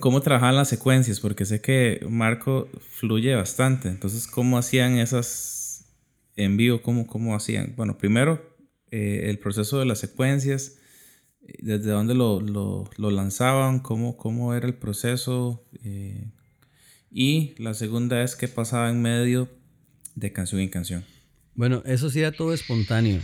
¿Cómo trabajaban las secuencias? Porque sé que Marco fluye bastante. Entonces, ¿cómo hacían esas en vivo? ¿Cómo, cómo hacían? Bueno, primero, eh, el proceso de las secuencias, desde dónde lo, lo, lo lanzaban, cómo, cómo era el proceso. Eh, y la segunda es qué pasaba en medio de canción en canción. Bueno, eso sí era todo espontáneo.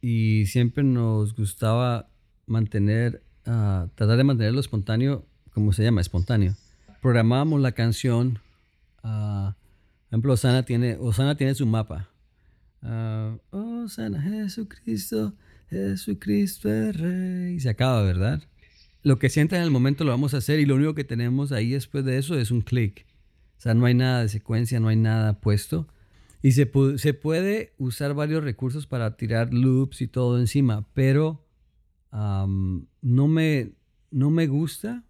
Y siempre nos gustaba mantener, uh, tratar de mantenerlo espontáneo, como se llama, espontáneo. Programábamos la canción. Uh, por ejemplo, Osana tiene, Osana tiene su mapa. Uh, Osana Jesucristo, Jesucristo es Rey. Y se acaba, ¿verdad? Lo que sienta en el momento lo vamos a hacer y lo único que tenemos ahí después de eso es un clic. O sea, no hay nada de secuencia, no hay nada puesto. Y se, se puede usar varios recursos para tirar loops y todo encima, pero no, me, no me gusta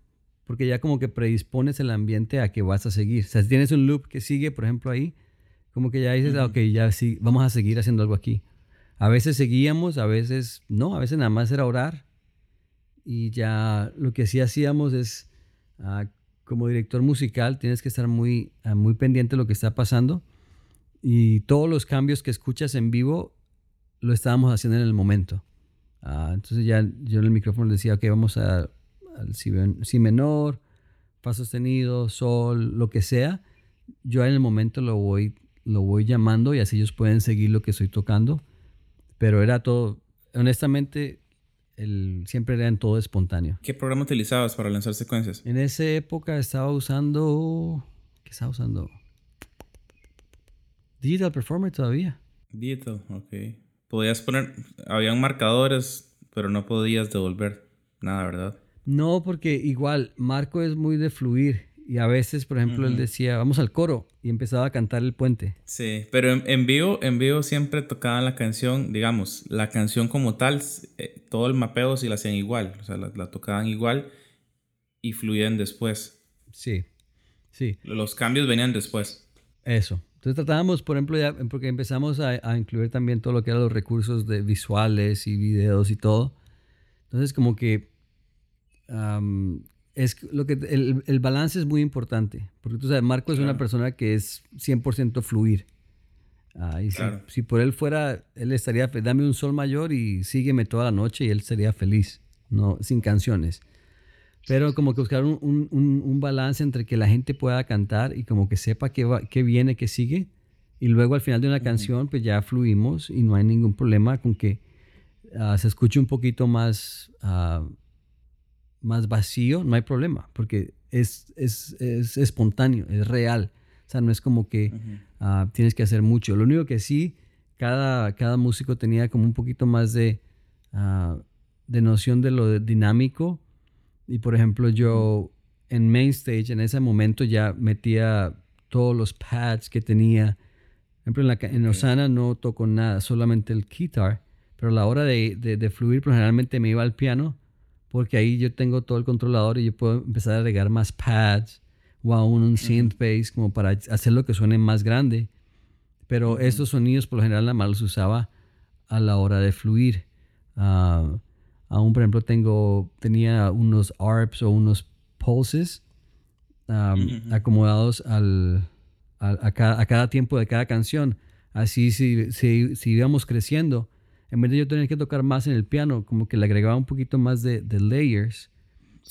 porque ya como que predispones el ambiente a que vas a seguir. O sea, si tienes un loop que sigue, por ejemplo, ahí, como que ya dices, ok, ya sí, vamos a seguir haciendo algo aquí. A veces seguíamos, a veces no, a veces nada más era orar. Y ya lo que sí hacíamos es, ah, como director musical, tienes que estar muy, ah, muy pendiente de lo que está pasando. Y todos los cambios que escuchas en vivo lo estábamos haciendo en el momento. Entonces ya yo en el micrófono decía, ok, vamos a, al si, menor, fa sostenido, sol, lo que sea. Yo en el momento lo voy, lo voy llamando y así ellos pueden seguir lo que estoy tocando. Pero era todo, honestamente, el, siempre era en todo espontáneo. ¿Qué programa utilizabas para lanzar secuencias? En esa época estaba usando... ¿Qué estaba usando? Digital Performer todavía. Digital, ok podías poner, habían marcadores, pero no podías devolver nada, ¿verdad? No, porque igual Marco es muy de fluir y a veces, por ejemplo, él decía, vamos al coro y empezaba a cantar el puente. Sí, pero en, vivo, en vivo siempre tocaban la canción, digamos, la canción como tal, eh, todo el mapeo sí la hacían igual, o sea, la, la tocaban igual y fluían después. Sí, sí. Los cambios venían después. Eso. Entonces tratábamos, por ejemplo, ya, porque empezamos a, incluir también todo lo que eran los recursos de visuales y videos y todo. Entonces como que es lo que el, el, balance es muy importante, porque tú sabes, Marco es una persona que es 100% fluir. Ah, y si, si, por él fuera, él estaría, dame un sol mayor y sígueme toda la noche y él sería feliz, no sin canciones. Pero como que buscar un, un, un, balance entre que la gente pueda cantar y como que sepa qué, va, qué viene, qué sigue. Y luego al final de una canción, pues ya fluimos y no hay ningún problema con que ah, se escuche un poquito más, uh, más vacío, no hay problema, porque es, es, es, espontáneo, es real. O sea, no es como que uh, tienes que hacer mucho. Lo único que sí, cada, cada músico tenía como un poquito más de, de noción de lo dinámico y por ejemplo, yo en main stage, en ese momento ya metía todos los pads que tenía. Por ejemplo, en, la, en Osana no toco nada, solamente el guitar. Pero a la hora de, de, fluir, pues generalmente me iba al piano, porque ahí yo tengo todo el controlador y yo puedo empezar a agregar más pads o aún un synth bass como para hacer lo que suene más grande. Pero estos sonidos por lo general nada más los usaba a la hora de fluir. Uh, Aún, por ejemplo, tengo, tenía unos ARPs o unos pulses acomodados al, a, cada, tiempo de cada canción. Así, si, si, si, íbamos creciendo, en vez de yo tener que tocar más en el piano, como que le agregaba un poquito más de, layers.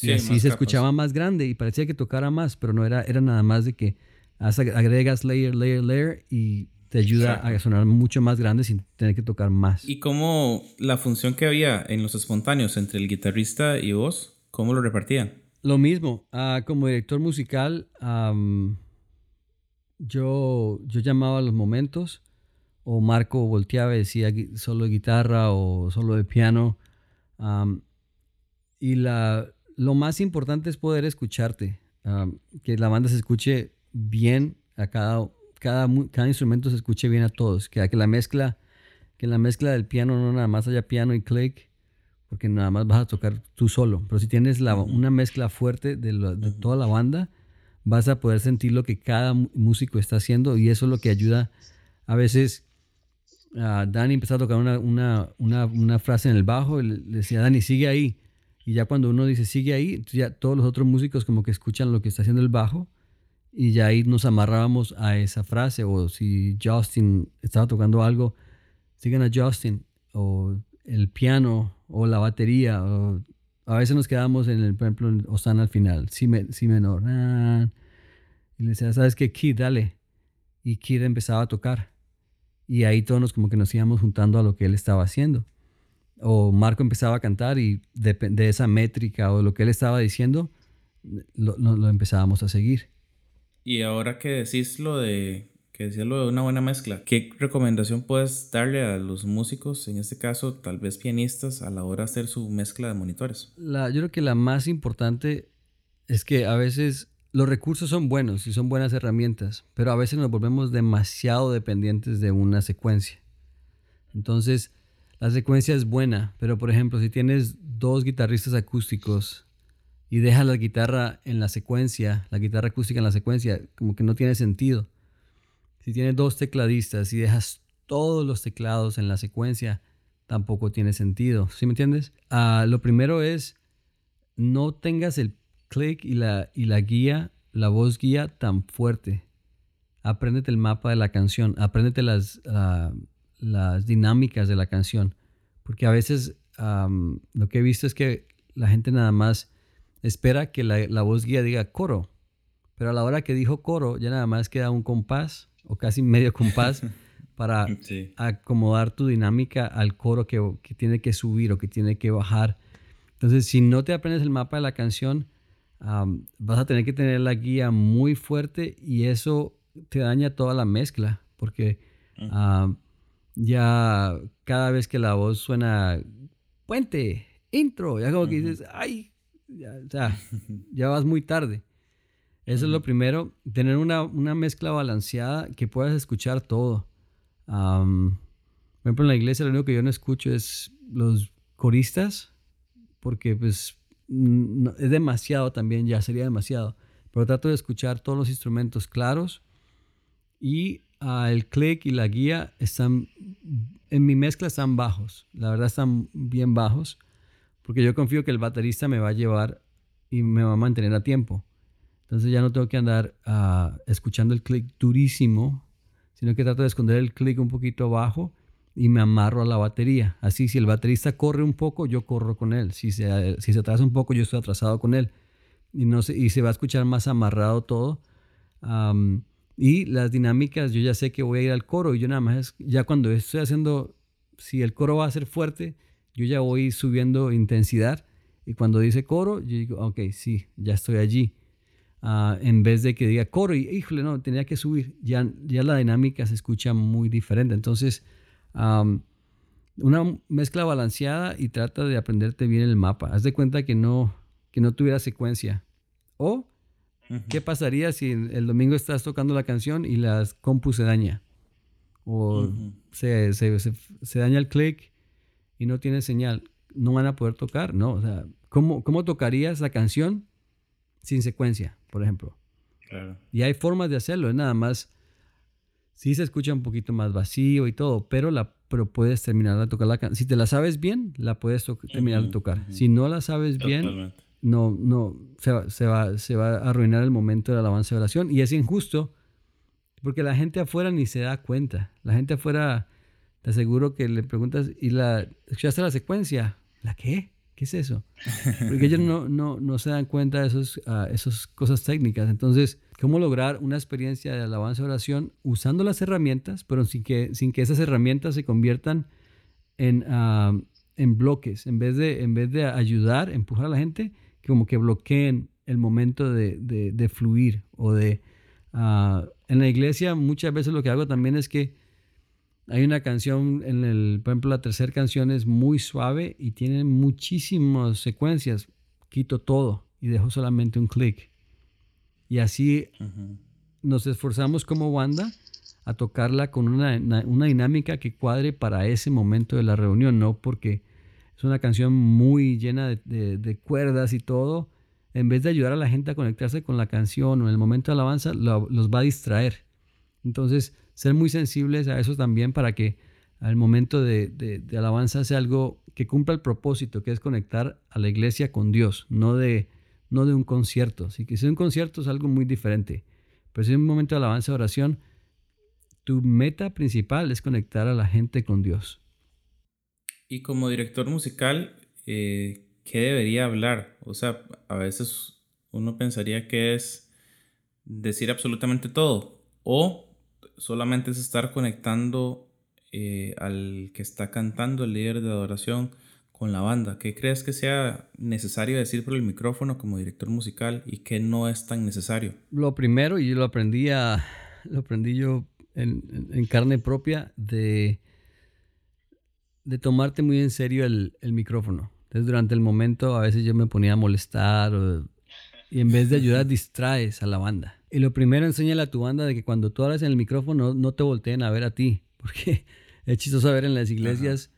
y así se escuchaba más grande y parecía que tocara más, pero no era, era nada más de que agregas layer, layer, layer y te ayuda a sonar mucho más grande sin tener que tocar más. ¿Y cómo la función que había en los espontáneos entre el guitarrista y vos, cómo lo repartían? Lo mismo, ah, como director musical, yo, yo llamaba a los momentos, o Marco volteaba y decía solo de guitarra o solo de piano. y la, lo más importante es poder escucharte, que la banda se escuche bien a cada cada, cada instrumento se escuche bien a todos, que, que la mezcla que la mezcla del piano no nada más haya piano y click, porque nada más vas a tocar tú solo, pero si tienes la, una mezcla fuerte de, de, toda la banda, vas a poder sentir lo que cada músico está haciendo y eso es lo que ayuda a veces a Dani empezó a tocar una, una, una, una, frase en el bajo y le decía, Dani, sigue ahí. Y ya cuando uno dice sigue ahí, ya todos los otros músicos como que escuchan lo que está haciendo el bajo y ya ahí nos amarrábamos a esa frase. O si Justin estaba tocando algo, sigan a Justin. O el piano o la batería. O a veces nos quedamos en el, por ejemplo, o están al final, si, si menor. Y le decía, ¿sabes qué? Kid, dale. Y Kid empezaba a tocar. Y ahí todos nos como que nos íbamos juntando a lo que él estaba haciendo. O Marco empezaba a cantar y de, de esa métrica o lo que él estaba diciendo, lo, lo, empezábamos a seguir. Y ahora que decís lo de que decías lo de una buena mezcla, ¿qué recomendación puedes darle a los músicos, en este caso tal vez pianistas, a la hora de hacer su mezcla de monitores? La, yo creo que la más importante es que a veces los recursos son buenos y son buenas herramientas, pero a veces nos volvemos demasiado dependientes de una secuencia. Entonces, la secuencia es buena, pero por ejemplo, si tienes dos guitarristas acústicos y dejas la guitarra en la secuencia, la guitarra acústica en la secuencia, como que no tiene sentido. Si tienes dos tecladistas y dejas todos los teclados en la secuencia, tampoco tiene sentido. ¿Sí me entiendes? Ah, lo primero es no tengas el click y la, y la guía, la voz guía tan fuerte. Apréndete el mapa de la canción, apréndete las, ah, las dinámicas de la canción. Porque a veces lo que he visto es que la gente nada más espera que la, la, voz guía diga coro. Pero a la hora que dijo coro, ya nada más queda un compás o casi medio compás para acomodar tu dinámica al coro que, que, tiene que subir o que tiene que bajar. Entonces, si no te aprendes el mapa de la canción, vas a tener que tener la guía muy fuerte y eso te daña toda la mezcla porque ya cada vez que la voz suena puente, intro, ya como que dices, ay, ya, ya vas muy tarde. Eso es lo primero, tener una, una, mezcla balanceada que puedas escuchar todo. por ejemplo, en la iglesia lo único que yo no escucho es los coristas, porque pues es demasiado también, ya sería demasiado. Pero trato de escuchar todos los instrumentos claros y ah, el click y la guía están, en mi mezcla están bajos, la verdad están bien bajos, porque yo confío que el baterista me va a llevar y me va a mantener a tiempo. Entonces ya no tengo que andar ah, escuchando el click durísimo, sino que trato de esconder el click un poquito bajo y me amarro a la batería. Así, si el baterista corre un poco, yo corro con él. Si se, si se atrasa un poco, yo estoy atrasado con él. Y, no se, y se va a escuchar más amarrado todo. y las dinámicas, yo ya sé que voy a ir al coro y yo nada más, ya cuando estoy haciendo, si el coro va a ser fuerte, yo ya voy subiendo intensidad. Y cuando dice coro, yo digo, ok, sí, ya estoy allí. Ah, en vez de que diga coro y, híjole, no, tenía que subir. Ya, ya la dinámica se escucha muy diferente. Entonces, una mezcla balanceada y trata de aprenderte bien el mapa. Haz de cuenta que no, que no tuviera secuencia. O, ¿qué pasaría si el domingo estás tocando la canción y la compu se daña? O se, se, daña el click y no tiene señal. No van a poder tocar, ¿no? O sea, ¿cómo, cómo tocarías la canción sin secuencia, por ejemplo? Y hay formas de hacerlo, es nada más sí se escucha un poquito más vacío y todo, pero, la, pero puedes terminar de tocar la canción. Si te la sabes bien, la puedes terminar de tocar. Si no la sabes bien, no, no, se va, se, va, se va a arruinar el momento de la alabanza de oración. Y es injusto porque la gente afuera ni se da cuenta. La gente afuera, te aseguro que le preguntas, ¿y la, escuchaste la secuencia? ¿La qué? ¿Qué es eso? Porque ellos no, no, no se dan cuenta de esos, uh, esas cosas técnicas. Entonces, ¿cómo lograr una experiencia de alabanza y oración usando las herramientas, pero sin que, sin que esas herramientas se conviertan en, uh, en bloques? En vez, de, en vez de ayudar, empujar a la gente, como que bloqueen el momento de, de, de fluir o de... Uh, en la iglesia muchas veces lo que hago también es que hay una canción, en el, por ejemplo, la tercera canción es muy suave y tiene muchísimas secuencias. Quito todo y dejo solamente un clic. Y así nos esforzamos como banda a tocarla con una, una, dinámica que cuadre para ese momento de la reunión, no porque es una canción muy llena de, de, cuerdas y todo. En vez de ayudar a la gente a conectarse con la canción o en el momento de alabanza, los va a distraer. Entonces, ser muy sensibles a eso también para que al momento de, alabanza sea algo que cumpla el propósito, que es conectar a la iglesia con Dios, no de, no de un concierto. Así que un concierto es algo muy diferente, pero si es un momento de alabanza, oración, tu meta principal es conectar a la gente con Dios. Y como director musical, eh, ¿qué debería hablar? O sea, a veces uno pensaría que es decir absolutamente todo o solamente es estar conectando eh, al que está cantando, el líder de adoración, con la banda. ¿Qué crees que sea necesario decir por el micrófono como director musical y qué no es tan necesario? Lo primero, y yo lo aprendí, lo aprendí yo en, carne propia, de, de tomarte muy en serio el, el, micrófono. Entonces durante el momento a veces yo me ponía a molestar y en vez de ayudar distraes a la banda. Y lo primero enséñale a tu banda de que cuando tú hablas en el micrófono no te volteen a ver a ti, porque es chistoso ver en las iglesias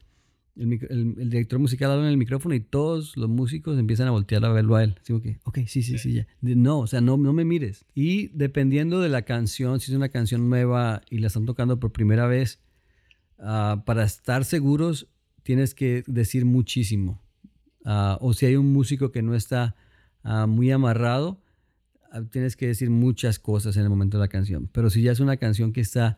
el, director musical habla en el micrófono y todos los músicos empiezan a voltear a verlo a él. Así que, ok, sí, sí, sí, ya. No, o sea, no, no me mires. Y dependiendo de la canción, si es una canción nueva y la están tocando por primera vez, ah, para estar seguros tienes que decir muchísimo. Ah, o si hay un músico que no está ah, muy amarrado, tienes que decir muchas cosas en el momento de la canción. Pero si ya es una canción que está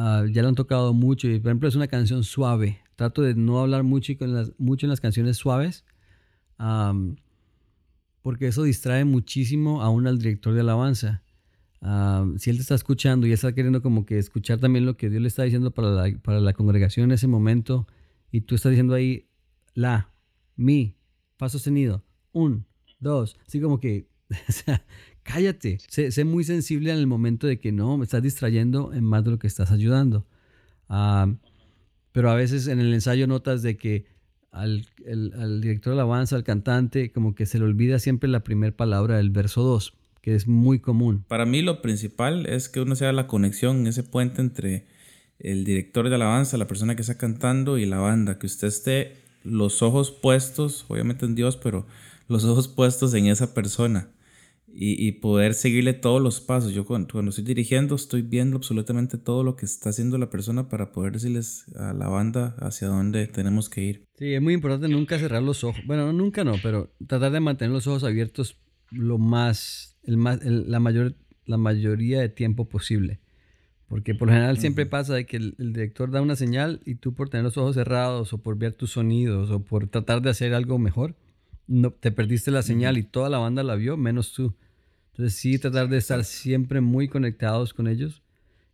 Ah, ya lo han tocado mucho y por ejemplo es una canción suave. Trato de no hablar mucho, con las, mucho en las canciones suaves porque eso distrae muchísimo aún al director de alabanza. si él te está escuchando y está queriendo como que escuchar también lo que Dios le está diciendo para la, para la congregación en ese momento y tú estás diciendo ahí la, mi, fa sostenido, un, dos, así como que, o sea, cállate, sé, muy sensible en el momento de que no, me estás distrayendo en más de lo que estás ayudando. Pero a veces en el ensayo notas de que al, director de alabanza, al cantante, como que se le olvida siempre la primera palabra del verso 2, que es muy común. Para mí lo principal es que uno sea la conexión, ese puente entre el director de alabanza, la persona que está cantando y la banda, que usted esté los ojos puestos, obviamente en Dios, pero los ojos puestos en esa persona y, poder seguirle todos los pasos. Yo cuando, cuando, estoy dirigiendo estoy viendo absolutamente todo lo que está haciendo la persona para poder decirles a la banda hacia dónde tenemos que ir. Sí, es muy importante nunca cerrar los ojos. Bueno, nunca no, pero tratar de mantener los ojos abiertos lo más, el más la, mayor, la mayoría de tiempo posible. Porque por lo general siempre pasa de que el, director da una señal y tú por tener los ojos cerrados o por ver tus sonidos o por tratar de hacer algo mejor, no, te perdiste la señal y toda la banda la vio, menos tú. Entonces sí, tratar de estar siempre muy conectados con ellos.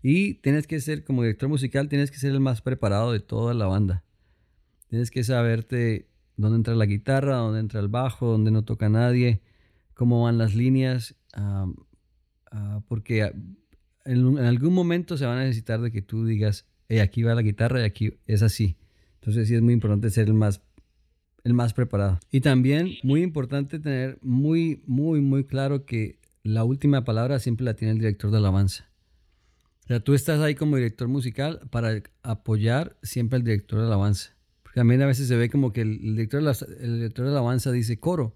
Y tienes que ser, como director musical, tienes que ser el más preparado de toda la banda. Tienes que saberte dónde entra la guitarra, dónde entra el bajo, dónde no toca nadie, cómo van las líneas, ah, porque en, algún momento se va a necesitar de que tú digas, hey, aquí va la guitarra y aquí es así. Entonces sí es muy importante ser el más el más preparado. Y también muy importante tener muy, muy, muy claro que la última palabra siempre la tiene el director de alabanza. O sea, tú estás ahí como director musical para apoyar siempre al director de alabanza. Porque también a veces se ve como que el, director, de la, el director de alabanza dice coro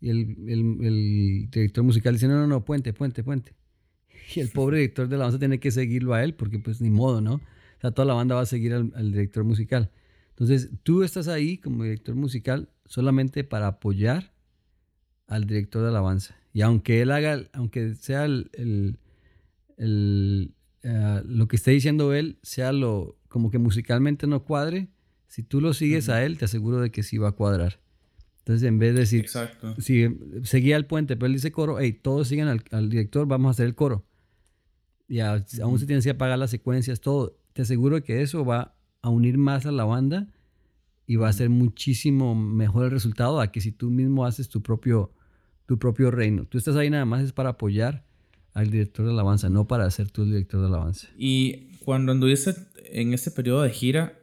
y el, director musical dice no, no, no, puente, puente, puente. Y el pobre director de alabanza tiene que seguirlo a él porque pues ni modo, ¿no? O sea, toda la banda va a seguir al director musical. Entonces, tú estás ahí como director musical solamente para apoyar al director de alabanza. Y aunque él haga, aunque sea el, eh, lo que esté diciendo él, sea lo como que musicalmente no cuadre, si tú lo sigues a él, te aseguro de que sí va a cuadrar. Entonces, en vez de decir, Exacto. si seguía el puente, pero él dice coro, hey, todos siguen al, director, vamos a hacer el coro. Y aún se tienes que apagar las secuencias, todo. Te aseguro que eso va a unir más a la banda y va a ser muchísimo mejor el resultado a que si tú mismo haces tu propio tu propio reino. Tú estás ahí nada más es para apoyar al director de alabanza, no para ser tú el director de alabanza. Y cuando anduviste en este periodo de gira,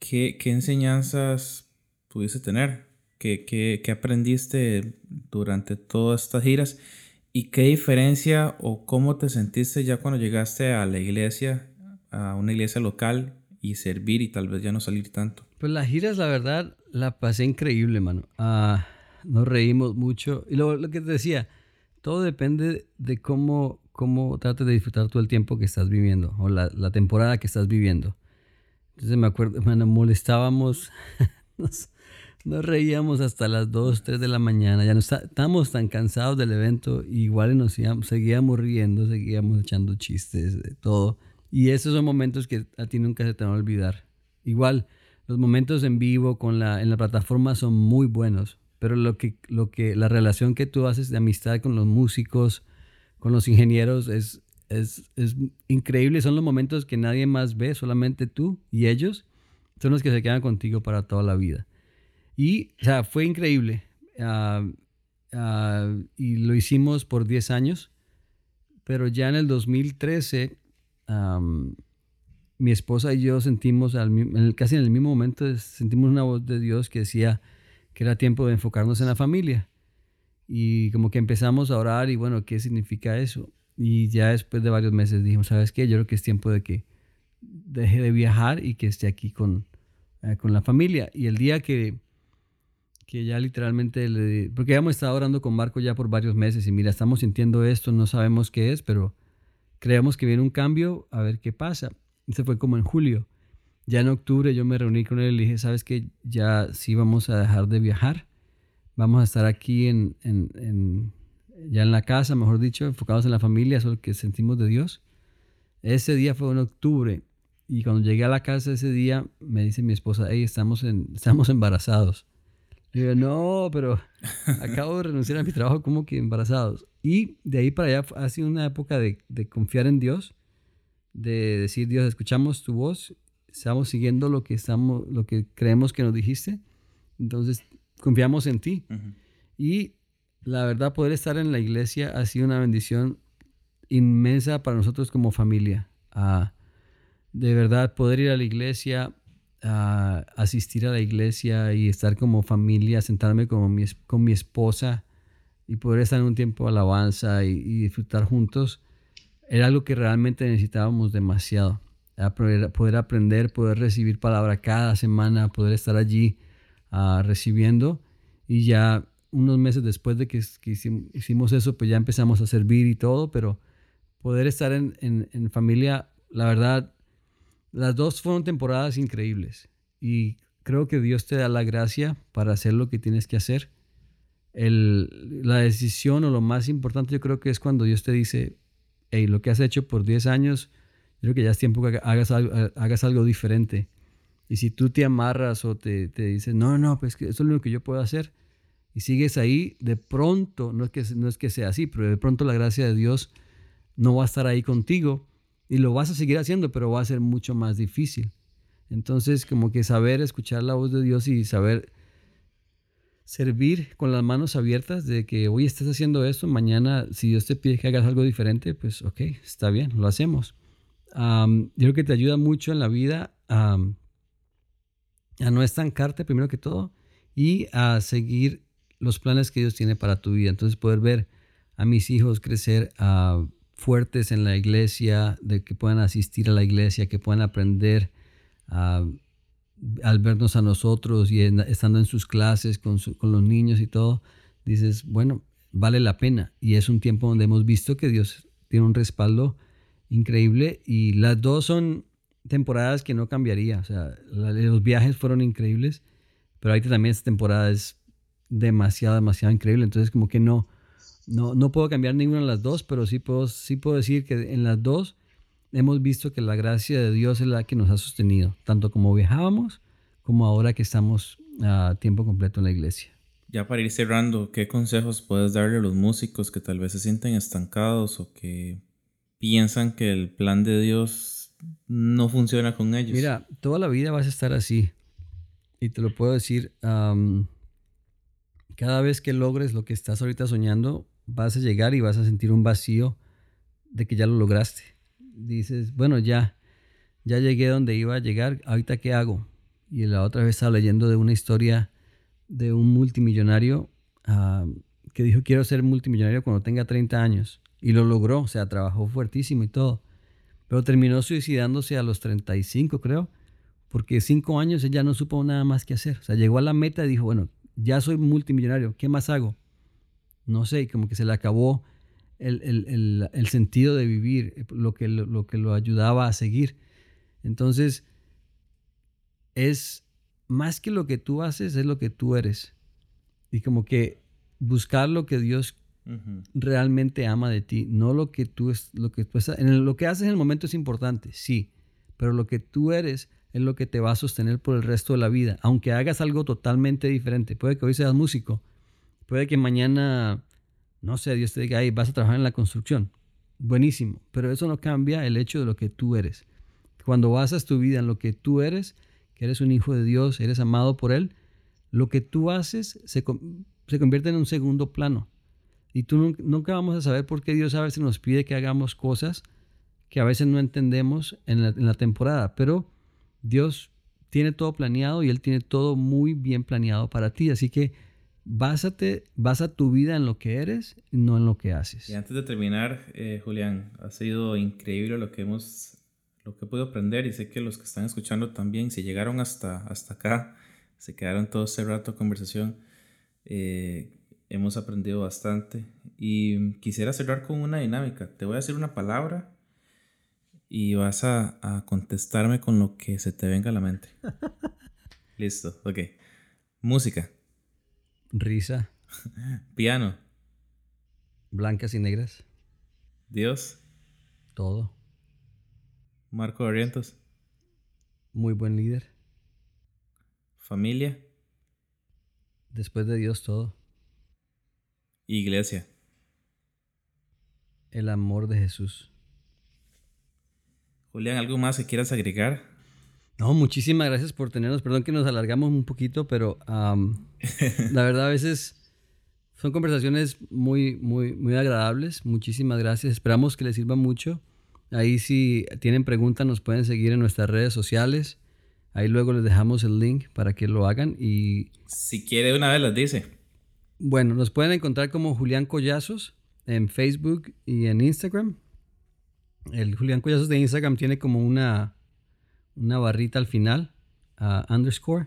¿qué, qué enseñanzas pudiste tener? ¿Qué, ¿Qué, qué, aprendiste durante todas estas giras? ¿Y qué diferencia o cómo te sentiste ya cuando llegaste a la iglesia, a una iglesia local y servir y tal vez ya no salir tanto? Pues las giras, la verdad, la pasé increíble, mano. Ah nos reímos mucho. Y lo, lo, que te decía, todo depende de cómo, cómo trates de disfrutar todo el tiempo que estás viviendo o la, la, temporada que estás viviendo. Entonces me acuerdo, bueno, molestábamos, nos, reíamos hasta las 2, 3 de la mañana, ya no estábamos tan cansados del evento, igual nos seguíamos riendo, seguíamos echando chistes, de todo. Y esos son momentos que a ti nunca se te van a olvidar. Igual, los momentos en vivo con la, en la plataforma son muy buenos, pero lo que, lo que, la relación que tú haces de amistad con los músicos, con los ingenieros, es, es, es increíble. Son los momentos que nadie más ve, solamente tú y ellos son los que se quedan contigo para toda la vida. Y, o sea, fue increíble. Ah, ah, y lo hicimos por 10 años, pero ya en el 2013 mi esposa y yo sentimos, casi en el mismo momento, sentimos una voz de Dios que decía que era tiempo de enfocarnos en la familia. Y como que empezamos a orar y bueno, ¿qué significa eso? Y ya después de varios meses dijimos, ¿sabes qué? Yo creo que es tiempo de que deje de viajar y que esté aquí con, eh, con la familia. Y el día que, que ya literalmente le... Porque ya hemos estado orando con Marco ya por varios meses y mira, estamos sintiendo esto, no sabemos qué es, pero creemos que viene un cambio, a ver qué pasa. Ese fue como en julio. Ya en octubre yo me reuní con él y le dije, ¿sabes qué? Ya sí vamos a dejar de viajar. Vamos a estar aquí en, en, ya en la casa, mejor dicho, enfocados en la familia, eso es lo que sentimos de Dios. Ese día fue en octubre y cuando llegué a la casa ese día me dice mi esposa, hey, estamos, estamos embarazados. Le digo, no, pero acabo de renunciar a mi trabajo como que embarazados. Y de ahí para allá ha sido una época de, de confiar en Dios de decir, Dios, escuchamos tu voz, estamos siguiendo lo que, estamos, lo que creemos que nos dijiste, entonces confiamos en ti. Y la verdad, poder estar en la iglesia ha sido una bendición inmensa para nosotros como familia. de verdad, poder ir a la iglesia, asistir a la iglesia y estar como familia, sentarme con mi, con mi esposa y poder estar en un tiempo de alabanza y disfrutar juntos era algo que realmente necesitábamos demasiado. Poder, aprender, poder recibir palabra cada semana, poder estar allí ah, recibiendo. Y ya unos meses después de que, hicimos eso, pues ya empezamos a servir y todo, pero poder estar en, en, familia, la verdad, las dos fueron temporadas increíbles. Y creo que Dios te da la gracia para hacer lo que tienes que hacer. La decisión o lo más importante yo creo que es cuando Dios te dice, hey, lo que has hecho por 10 años, creo que ya es tiempo que hagas algo, diferente. Y si tú te amarras o te, dices, no, no, pues que eso es lo que yo puedo hacer, y sigues ahí, de pronto, no es, que, no es que sea así, pero de pronto la gracia de Dios no va a estar ahí contigo y lo vas a seguir haciendo, pero va a ser mucho más difícil. Entonces, como que saber escuchar la voz de Dios y saber servir con las manos abiertas de que hoy estás haciendo esto, mañana si Dios te pide que hagas algo diferente, pues ok, está bien, lo hacemos. yo creo que te ayuda mucho en la vida a no estancarte primero que todo y a seguir los planes que Dios tiene para tu vida. Entonces poder ver a mis hijos crecer fuertes en la iglesia, de que puedan asistir a la iglesia, que puedan aprender al vernos a nosotros y estando en sus clases con, los niños y todo, dices, bueno, vale la pena. Y es un tiempo donde hemos visto que Dios tiene un respaldo increíble y las dos son temporadas que no cambiaría. O sea, los viajes fueron increíbles, pero ahorita también esta temporada es demasiado, demasiado increíble. Entonces como que no, no, no puedo cambiar ninguna de las dos, pero sí puedo, sí puedo decir que en las dos hemos visto que la gracia de Dios es la que nos ha sostenido, tanto como viajábamos como ahora que estamos a tiempo completo en la iglesia. Ya para ir cerrando, ¿qué consejos puedes darle a los músicos que tal vez se sienten estancados o que piensan que el plan de Dios no funciona con ellos? Mira, toda la vida vas a estar así. Y te lo puedo decir, cada vez que logres lo que estás ahorita soñando, vas a llegar y vas a sentir un vacío de que ya lo lograste dices, bueno, ya, ya llegué donde iba a llegar, ahorita qué hago. Y la otra vez estaba leyendo de una historia de un multimillonario ah, que dijo, quiero ser multimillonario cuando tenga 30 años. Y lo logró, o sea, trabajó fuertísimo y todo. Pero terminó suicidándose a los 35, creo, porque cinco años ella no supo nada más que hacer. O sea, llegó a la meta y dijo, bueno, ya soy multimillonario, ¿qué más hago? No sé, como que se le acabó el, sentido de vivir, lo que, lo, que lo ayudaba a seguir. Entonces, es más que lo que tú haces, es lo que tú eres. Y como que buscar lo que Dios realmente ama de ti, no lo que tú es, lo que tú en lo que haces en el momento es importante, sí, pero lo que tú eres es lo que te va a sostener por el resto de la vida, aunque hagas algo totalmente diferente. Puede que hoy seas músico, puede que mañana, no sé, Dios te diga, ahí vas a trabajar en la construcción. Buenísimo, pero eso no cambia el hecho de lo que tú eres. Cuando basas tu vida en lo que tú eres, que eres un hijo de Dios, eres amado por Él, lo que tú haces se, se convierte en un segundo plano. Y tú nunca vamos a saber por qué Dios a veces nos pide que hagamos cosas que a veces no entendemos en la, temporada, pero Dios tiene todo planeado y Él tiene todo muy bien planeado para ti. Así que básate, basa tu vida en lo que eres, no en lo que haces. Y antes de terminar, eh, Julián, ha sido increíble lo que hemos, lo que he podido aprender y sé que los que están escuchando también, si llegaron hasta, hasta acá, se quedaron todo ese rato de conversación. Eh, hemos aprendido bastante y quisiera cerrar con una dinámica. Te voy a decir una palabra y vas a, a contestarme con lo que se te venga a la mente. Listo, ok. Música. Risa. Piano. Blancas y negras. Dios. Todo. Marco Orientos. Muy buen líder. Familia. Después de Dios todo. Iglesia. El amor de Jesús. Julián, ¿algo más que quieras agregar? No, muchísimas gracias por tenernos. Perdón que nos alargamos un poquito, pero la verdad a veces son conversaciones muy, muy, muy agradables. Muchísimas gracias. Esperamos que les sirva mucho. Ahí si tienen preguntas nos pueden seguir en nuestras redes sociales. Ahí luego les dejamos el link para que lo hagan y... Si quiere una vez las dice. Bueno, nos pueden encontrar como Julián Collazos en Facebook y en Instagram. El Julián Collazos de Instagram tiene como una, una barrita al final, uh, underscore.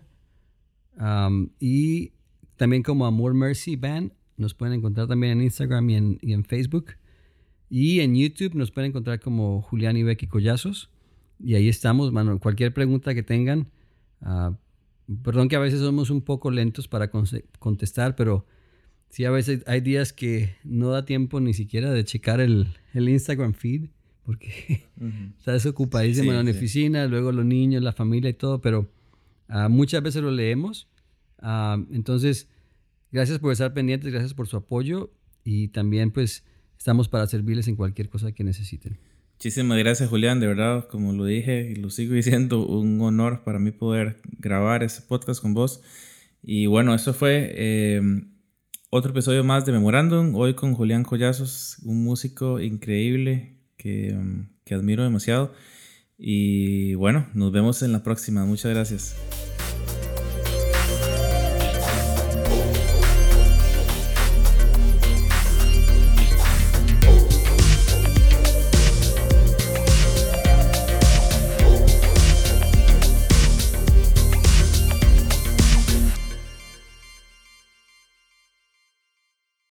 Y también como Amor Mercy Band. Nos pueden encontrar también en Instagram y en, Facebook. Y en YouTube nos pueden encontrar como Julián y Becky Collazos. Y ahí estamos, mano. Cualquier pregunta que tengan. Uh, perdón que a veces somos un poco lentos para contestar, pero Sí, a veces hay días que no da tiempo ni siquiera de checar el, el Instagram feed, porque estás ocupadísimo en la oficina, luego los niños, la familia y todo, pero uh, muchas veces lo leemos. Uh, entonces, gracias por estar pendientes, gracias por su apoyo y también pues estamos para servirles en cualquier cosa que necesiten. Muchísimas gracias Julián, de verdad, como lo dije y lo sigo diciendo, un honor para mí poder grabar este podcast con vos. Y bueno, eso fue... Eh, otro episodio más de Memorándum, hoy con Julián Collazos, un músico increíble que, que admiro demasiado. Y bueno, nos vemos en la próxima. Muchas gracias.